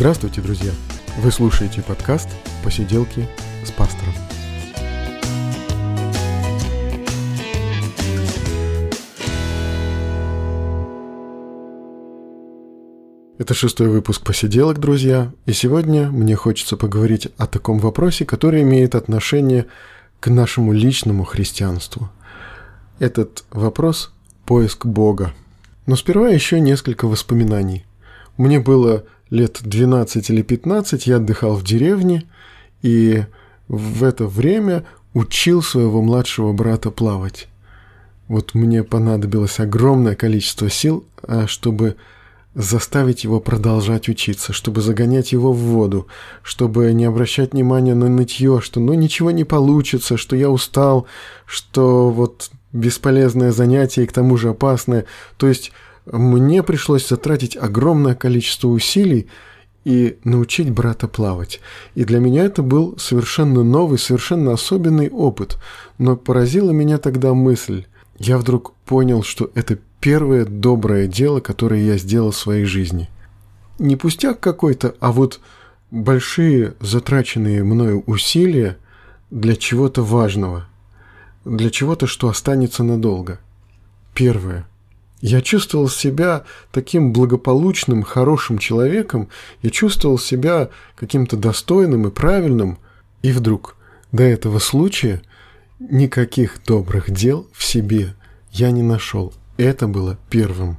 Здравствуйте, друзья! Вы слушаете подкаст «Посиделки с пастором». Это шестой выпуск «Посиделок», друзья, и сегодня мне хочется поговорить о таком вопросе, который имеет отношение к нашему личному христианству. Этот вопрос – поиск Бога. Но сперва еще несколько воспоминаний. Мне было лет 12 или 15, я отдыхал в деревне, и в это время учил своего младшего брата плавать. Вот мне понадобилось огромное количество сил, а, чтобы заставить его продолжать учиться, чтобы загонять его в воду, чтобы не обращать внимания на нытье, что ну ничего не получится, что я устал, что вот бесполезное занятие и к тому же опасное. То есть мне пришлось затратить огромное количество усилий и научить брата плавать. И для меня это был совершенно новый, совершенно особенный опыт. Но поразила меня тогда мысль. Я вдруг понял, что это первое доброе дело, которое я сделал в своей жизни. Не пустяк какой-то, а вот большие затраченные мною усилия для чего-то важного, для чего-то, что останется надолго. Первое. Я чувствовал себя таким благополучным, хорошим человеком, я чувствовал себя каким-то достойным и правильным, и вдруг до этого случая никаких добрых дел в себе я не нашел. Это было первым.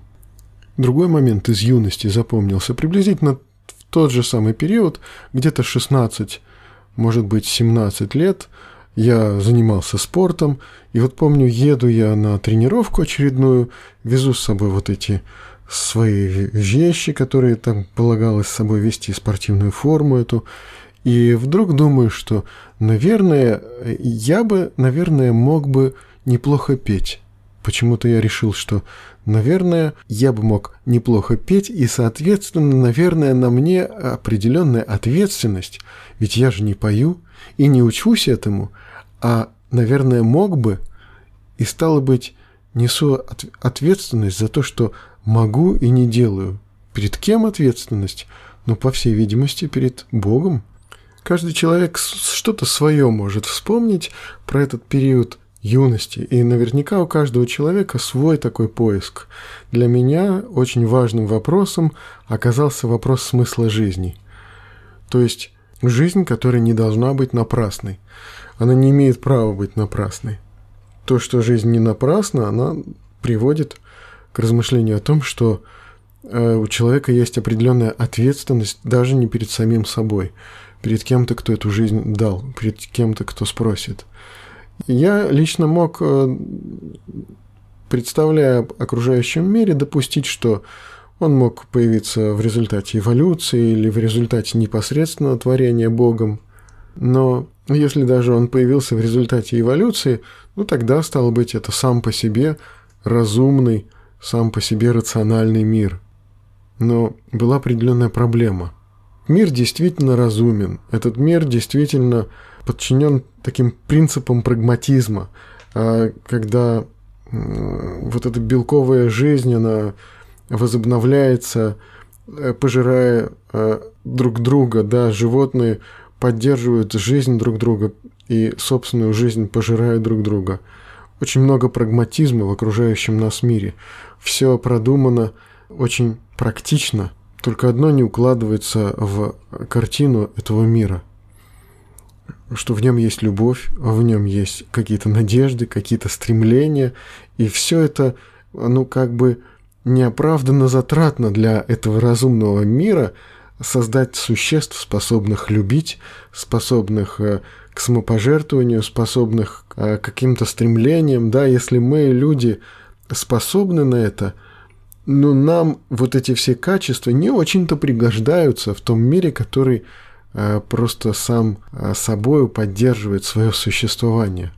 Другой момент из юности запомнился приблизительно в тот же самый период, где-то 16, может быть 17 лет, я занимался спортом, и вот помню, еду я на тренировку очередную, везу с собой вот эти свои вещи, которые там полагалось с собой вести, спортивную форму эту, и вдруг думаю, что, наверное, я бы, наверное, мог бы неплохо петь. Почему-то я решил, что, наверное, я бы мог неплохо петь, и, соответственно, наверное, на мне определенная ответственность, ведь я же не пою и не учусь этому, а, наверное, мог бы, и стало быть, несу от ответственность за то, что могу и не делаю. Перед кем ответственность? Ну, по всей видимости, перед Богом. Каждый человек что-то свое может вспомнить про этот период юности. И наверняка у каждого человека свой такой поиск. Для меня очень важным вопросом оказался вопрос смысла жизни. То есть жизнь, которая не должна быть напрасной. Она не имеет права быть напрасной. То, что жизнь не напрасна, она приводит к размышлению о том, что э, у человека есть определенная ответственность даже не перед самим собой, перед кем-то, кто эту жизнь дал, перед кем-то, кто спросит. Я лично мог, э, представляя окружающем мире, допустить, что он мог появиться в результате эволюции или в результате непосредственного творения Богом. Но если даже он появился в результате эволюции, ну тогда, стало быть, это сам по себе разумный, сам по себе рациональный мир. Но была определенная проблема. Мир действительно разумен. Этот мир действительно подчинен таким принципам прагматизма, а, когда вот эта белковая жизнь, она возобновляется, э, пожирая э, друг друга, да, животные поддерживают жизнь друг друга и собственную жизнь пожирают друг друга. Очень много прагматизма в окружающем нас мире. Все продумано очень практично, только одно не укладывается в картину этого мира – что в нем есть любовь, в нем есть какие-то надежды, какие-то стремления, и все это, ну, как бы неоправданно затратно для этого разумного мира создать существ, способных любить, способных э, к самопожертвованию, способных э, к каким-то стремлениям, да, если мы, люди, способны на это, но нам вот эти все качества не очень-то пригождаются в том мире, который Э, просто сам э, собою поддерживает свое существование.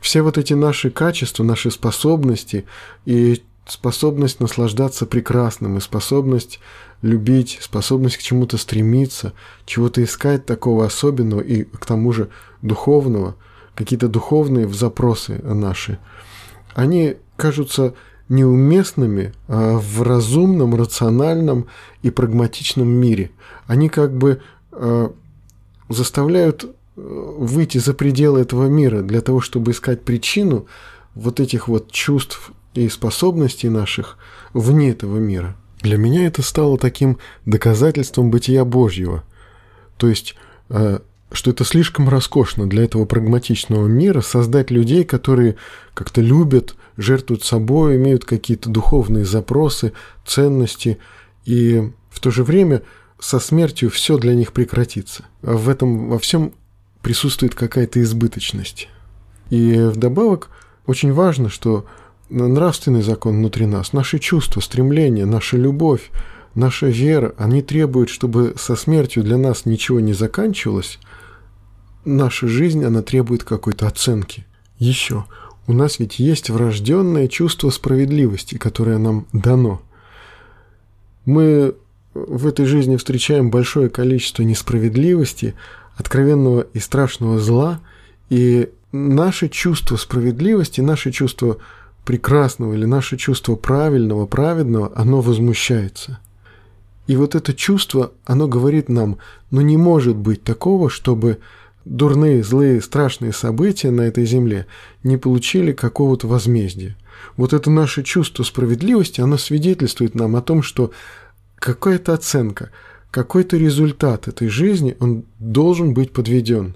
Все вот эти наши качества, наши способности и способность наслаждаться прекрасным, и способность любить, способность к чему-то стремиться, чего-то искать такого особенного и к тому же духовного, какие-то духовные запросы наши, они кажутся неуместными а, в разумном, рациональном и прагматичном мире. Они как бы а, заставляют э, выйти за пределы этого мира для того, чтобы искать причину вот этих вот чувств и способностей наших вне этого мира. Для меня это стало таким доказательством бытия Божьего. То есть э, что это слишком роскошно для этого прагматичного мира создать людей, которые как-то любят, жертвуют собой, имеют какие-то духовные запросы, ценности, и в то же время со смертью все для них прекратится. А в этом во всем присутствует какая-то избыточность. И вдобавок очень важно, что нравственный закон внутри нас, наши чувства, стремления, наша любовь, наша вера, они требуют, чтобы со смертью для нас ничего не заканчивалось – наша жизнь, она требует какой-то оценки. Еще, у нас ведь есть врожденное чувство справедливости, которое нам дано. Мы в этой жизни встречаем большое количество несправедливости, откровенного и страшного зла, и наше чувство справедливости, наше чувство прекрасного или наше чувство правильного, праведного, оно возмущается. И вот это чувство, оно говорит нам, но не может быть такого, чтобы дурные, злые, страшные события на этой земле не получили какого-то возмездия. Вот это наше чувство справедливости, оно свидетельствует нам о том, что какая-то оценка, какой-то результат этой жизни, он должен быть подведен.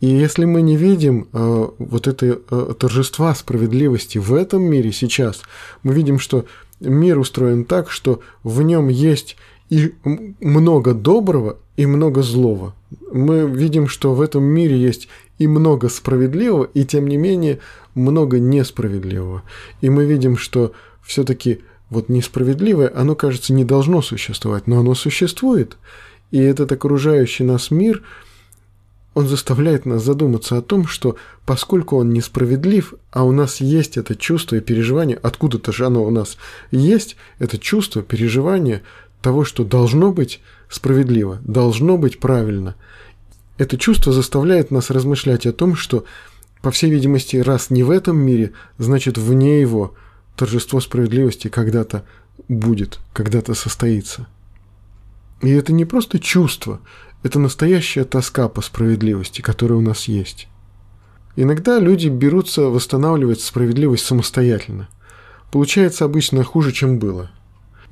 И если мы не видим э, вот это э, торжества справедливости в этом мире сейчас, мы видим, что мир устроен так, что в нем есть и много доброго, и много злого. Мы видим, что в этом мире есть и много справедливого, и тем не менее много несправедливого. И мы видим, что все-таки вот несправедливое, оно, кажется, не должно существовать, но оно существует. И этот окружающий нас мир, он заставляет нас задуматься о том, что поскольку он несправедлив, а у нас есть это чувство и переживание, откуда-то же оно у нас есть, это чувство, переживание – того, что должно быть справедливо, должно быть правильно. Это чувство заставляет нас размышлять о том, что, по всей видимости, раз не в этом мире, значит вне его торжество справедливости когда-то будет, когда-то состоится. И это не просто чувство, это настоящая тоска по справедливости, которая у нас есть. Иногда люди берутся восстанавливать справедливость самостоятельно. Получается обычно хуже, чем было –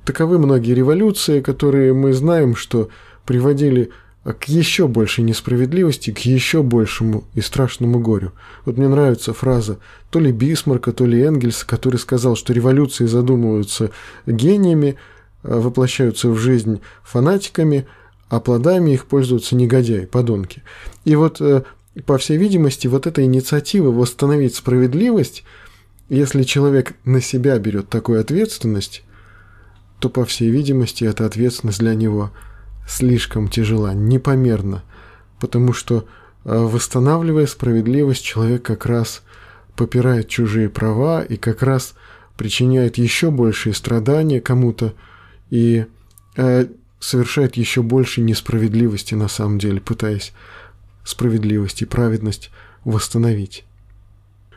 Таковы многие революции, которые мы знаем, что приводили к еще большей несправедливости, к еще большему и страшному горю. Вот мне нравится фраза то ли Бисмарка, то ли Энгельса, который сказал, что революции задумываются гениями, а воплощаются в жизнь фанатиками, а плодами их пользуются негодяи, подонки. И вот, э, по всей видимости, вот эта инициатива восстановить справедливость, если человек на себя берет такую ответственность, то, по всей видимости, эта ответственность для него слишком тяжела, непомерна, потому что, э, восстанавливая справедливость, человек как раз попирает чужие права и как раз причиняет еще большие страдания кому-то и э, совершает еще больше несправедливости на самом деле, пытаясь справедливость и праведность восстановить.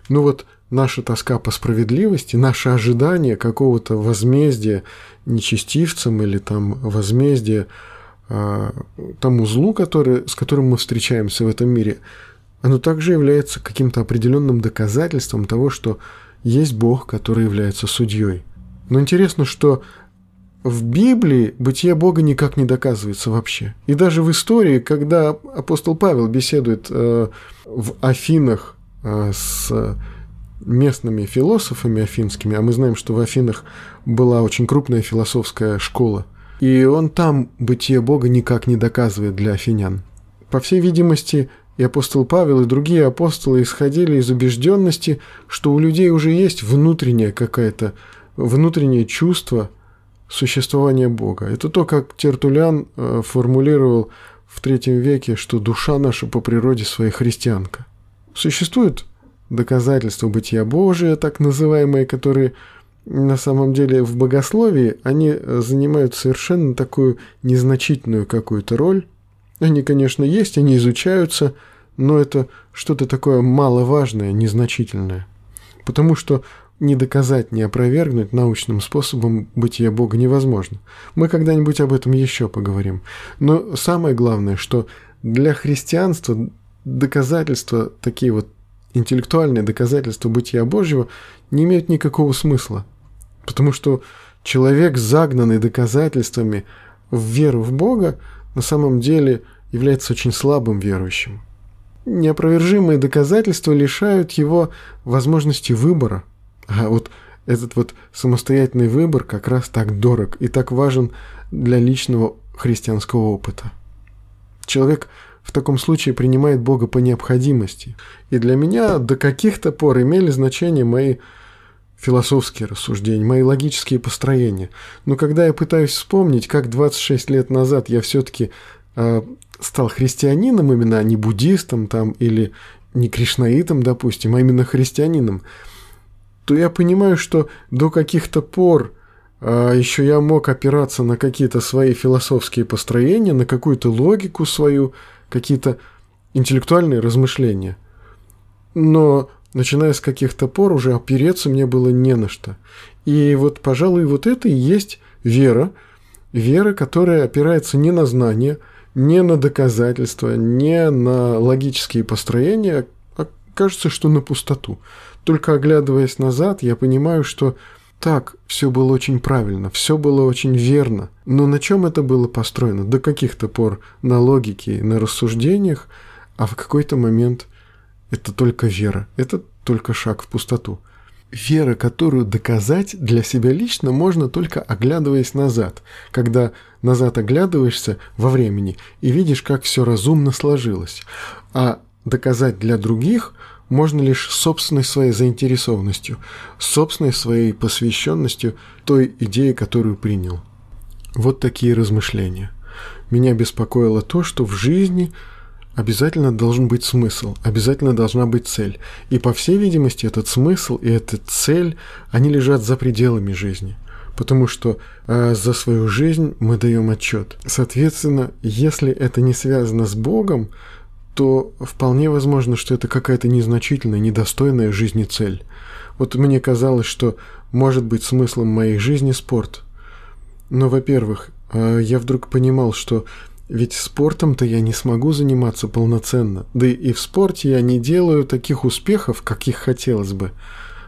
Ну вот наша тоска по справедливости, наше ожидание какого-то возмездия нечестивцам или там возмездия а, тому злу, который, с которым мы встречаемся в этом мире, оно также является каким-то определенным доказательством того, что есть Бог, который является судьей. Но интересно, что в Библии бытие Бога никак не доказывается вообще. И даже в истории, когда апостол Павел беседует э, в Афинах э, с местными философами афинскими, а мы знаем, что в Афинах была очень крупная философская школа, и он там бытие Бога никак не доказывает для афинян. По всей видимости, и апостол Павел, и другие апостолы исходили из убежденности, что у людей уже есть внутреннее какое-то, внутреннее чувство существования Бога. Это то, как Тертулян э, формулировал в третьем веке, что душа наша по природе своей христианка. Существует доказательства бытия Божия, так называемые, которые на самом деле в богословии, они занимают совершенно такую незначительную какую-то роль. Они, конечно, есть, они изучаются, но это что-то такое маловажное, незначительное. Потому что не доказать, не опровергнуть научным способом бытия Бога невозможно. Мы когда-нибудь об этом еще поговорим. Но самое главное, что для христианства доказательства, такие вот интеллектуальные доказательства бытия Божьего не имеют никакого смысла. Потому что человек, загнанный доказательствами в веру в Бога, на самом деле является очень слабым верующим. Неопровержимые доказательства лишают его возможности выбора. А вот этот вот самостоятельный выбор как раз так дорог и так важен для личного христианского опыта. Человек в таком случае принимает Бога по необходимости. И для меня до каких-то пор имели значение мои философские рассуждения, мои логические построения. Но когда я пытаюсь вспомнить, как 26 лет назад я все-таки э, стал христианином, именно а не буддистом там или не кришнаитом, допустим, а именно христианином, то я понимаю, что до каких-то пор а еще я мог опираться на какие-то свои философские построения, на какую-то логику свою, какие-то интеллектуальные размышления. Но начиная с каких-то пор уже опереться мне было не на что. И вот, пожалуй, вот это и есть вера. Вера, которая опирается не на знания, не на доказательства, не на логические построения, а кажется, что на пустоту. Только оглядываясь назад, я понимаю, что так, все было очень правильно, все было очень верно. Но на чем это было построено? До каких-то пор на логике, на рассуждениях, а в какой-то момент это только вера, это только шаг в пустоту. Вера, которую доказать для себя лично можно только оглядываясь назад, когда назад оглядываешься во времени и видишь, как все разумно сложилось. А доказать для других – можно лишь собственной своей заинтересованностью, собственной своей посвященностью той идее, которую принял. Вот такие размышления. Меня беспокоило то, что в жизни обязательно должен быть смысл, обязательно должна быть цель. И по всей видимости этот смысл и эта цель, они лежат за пределами жизни. Потому что э, за свою жизнь мы даем отчет. Соответственно, если это не связано с Богом, то вполне возможно, что это какая-то незначительная, недостойная жизни цель. Вот мне казалось, что может быть смыслом моей жизни спорт. Но, во-первых, э, я вдруг понимал, что ведь спортом-то я не смогу заниматься полноценно. Да и в спорте я не делаю таких успехов, каких хотелось бы.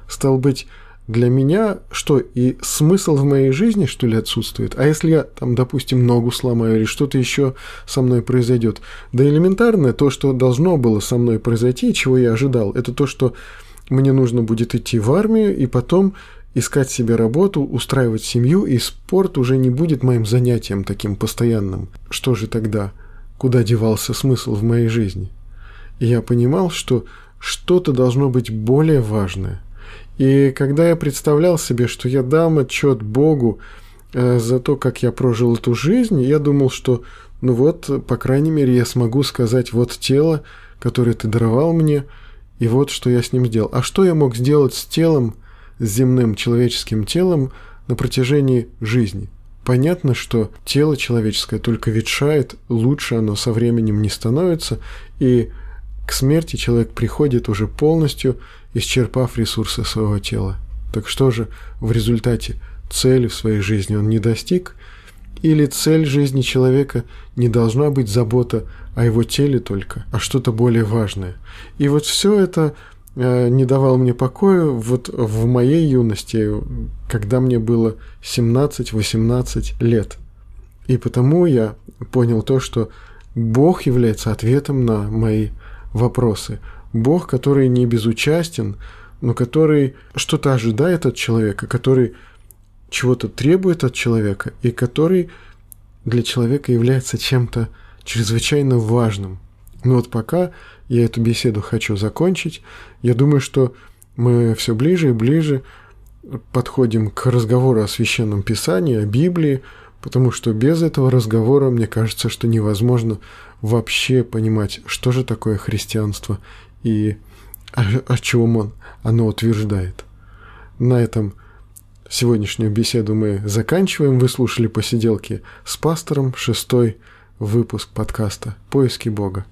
Стал быть, для меня что, и смысл в моей жизни, что ли, отсутствует? А если я, там, допустим, ногу сломаю или что-то еще со мной произойдет? Да элементарное, то, что должно было со мной произойти, чего я ожидал, это то, что мне нужно будет идти в армию и потом искать себе работу, устраивать семью, и спорт уже не будет моим занятием таким постоянным. Что же тогда? Куда девался смысл в моей жизни? И я понимал, что что-то должно быть более важное. И когда я представлял себе, что я дам отчет Богу э, за то, как я прожил эту жизнь, я думал, что, ну вот, по крайней мере, я смогу сказать, вот тело, которое ты даровал мне, и вот что я с ним сделал. А что я мог сделать с телом, с земным человеческим телом на протяжении жизни? Понятно, что тело человеческое только ветшает, лучше оно со временем не становится, и к смерти человек приходит уже полностью исчерпав ресурсы своего тела. Так что же в результате цели в своей жизни он не достиг? Или цель жизни человека не должна быть забота о его теле только, а что-то более важное? И вот все это э, не давало мне покоя вот в моей юности, когда мне было 17-18 лет. И потому я понял то, что Бог является ответом на мои вопросы – Бог, который не безучастен, но который что-то ожидает от человека, который чего-то требует от человека и который для человека является чем-то чрезвычайно важным. Но вот пока я эту беседу хочу закончить, я думаю, что мы все ближе и ближе подходим к разговору о священном писании, о Библии, потому что без этого разговора, мне кажется, что невозможно вообще понимать, что же такое христианство и о, чем он, оно утверждает. На этом сегодняшнюю беседу мы заканчиваем. Вы слушали посиделки с пастором, шестой выпуск подкаста «Поиски Бога».